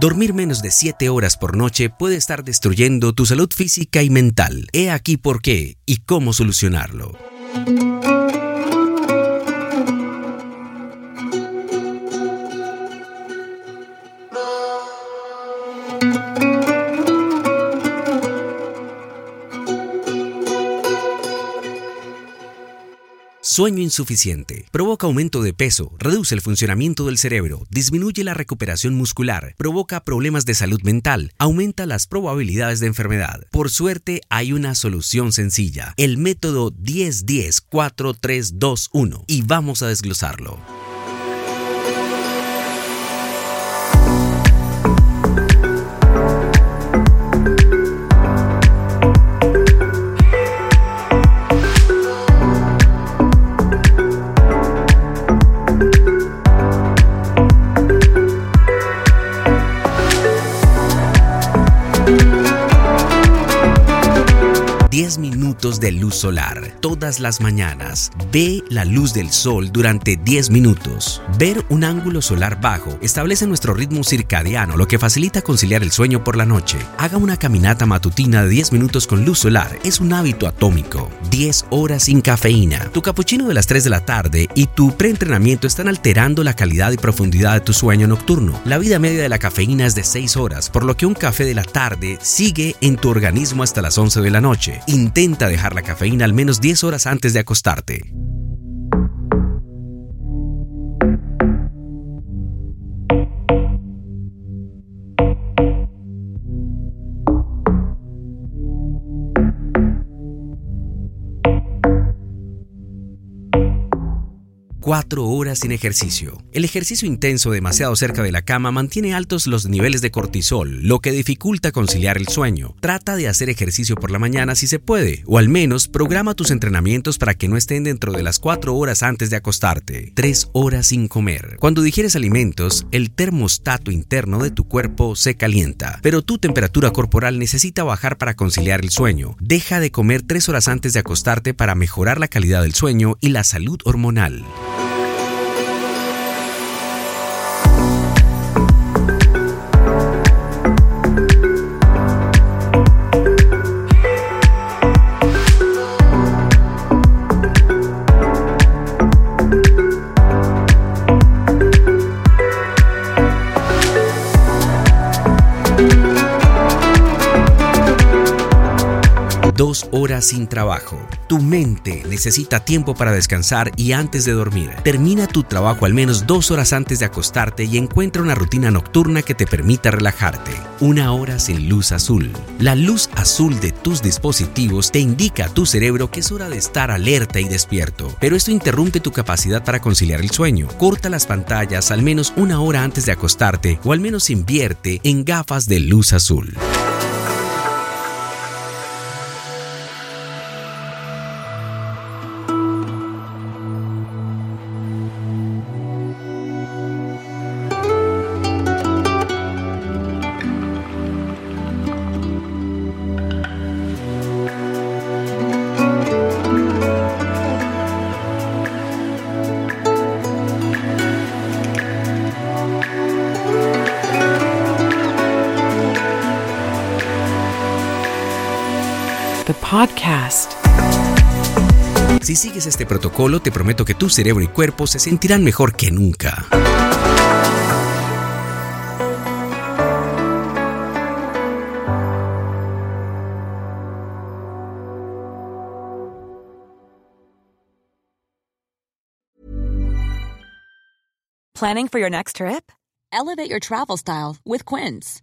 Dormir menos de 7 horas por noche puede estar destruyendo tu salud física y mental. He aquí por qué y cómo solucionarlo. Sueño insuficiente. Provoca aumento de peso, reduce el funcionamiento del cerebro, disminuye la recuperación muscular, provoca problemas de salud mental, aumenta las probabilidades de enfermedad. Por suerte, hay una solución sencilla, el método 10-10-4-3-2-1, y vamos a desglosarlo. De luz solar todas las mañanas. Ve la luz del sol durante 10 minutos. Ver un ángulo solar bajo establece nuestro ritmo circadiano, lo que facilita conciliar el sueño por la noche. Haga una caminata matutina de 10 minutos con luz solar. Es un hábito atómico. 10 horas sin cafeína. Tu capuchino de las 3 de la tarde y tu preentrenamiento están alterando la calidad y profundidad de tu sueño nocturno. La vida media de la cafeína es de 6 horas, por lo que un café de la tarde sigue en tu organismo hasta las 11 de la noche. Intenta dejar la cafeína al menos 10 horas antes de acostarte. Cuatro horas sin ejercicio. El ejercicio intenso demasiado cerca de la cama mantiene altos los niveles de cortisol, lo que dificulta conciliar el sueño. Trata de hacer ejercicio por la mañana si se puede, o al menos programa tus entrenamientos para que no estén dentro de las cuatro horas antes de acostarte. Tres horas sin comer. Cuando digieres alimentos, el termostato interno de tu cuerpo se calienta, pero tu temperatura corporal necesita bajar para conciliar el sueño. Deja de comer tres horas antes de acostarte para mejorar la calidad del sueño y la salud hormonal. Dos horas sin trabajo. Tu mente necesita tiempo para descansar y antes de dormir. Termina tu trabajo al menos dos horas antes de acostarte y encuentra una rutina nocturna que te permita relajarte. Una hora sin luz azul. La luz azul de tus dispositivos te indica a tu cerebro que es hora de estar alerta y despierto, pero esto interrumpe tu capacidad para conciliar el sueño. Corta las pantallas al menos una hora antes de acostarte o al menos invierte en gafas de luz azul. Podcast. Si sigues este protocolo, te prometo que tu cerebro y cuerpo se sentirán mejor que nunca. Planning for your next trip? Elevate your travel style with Quince.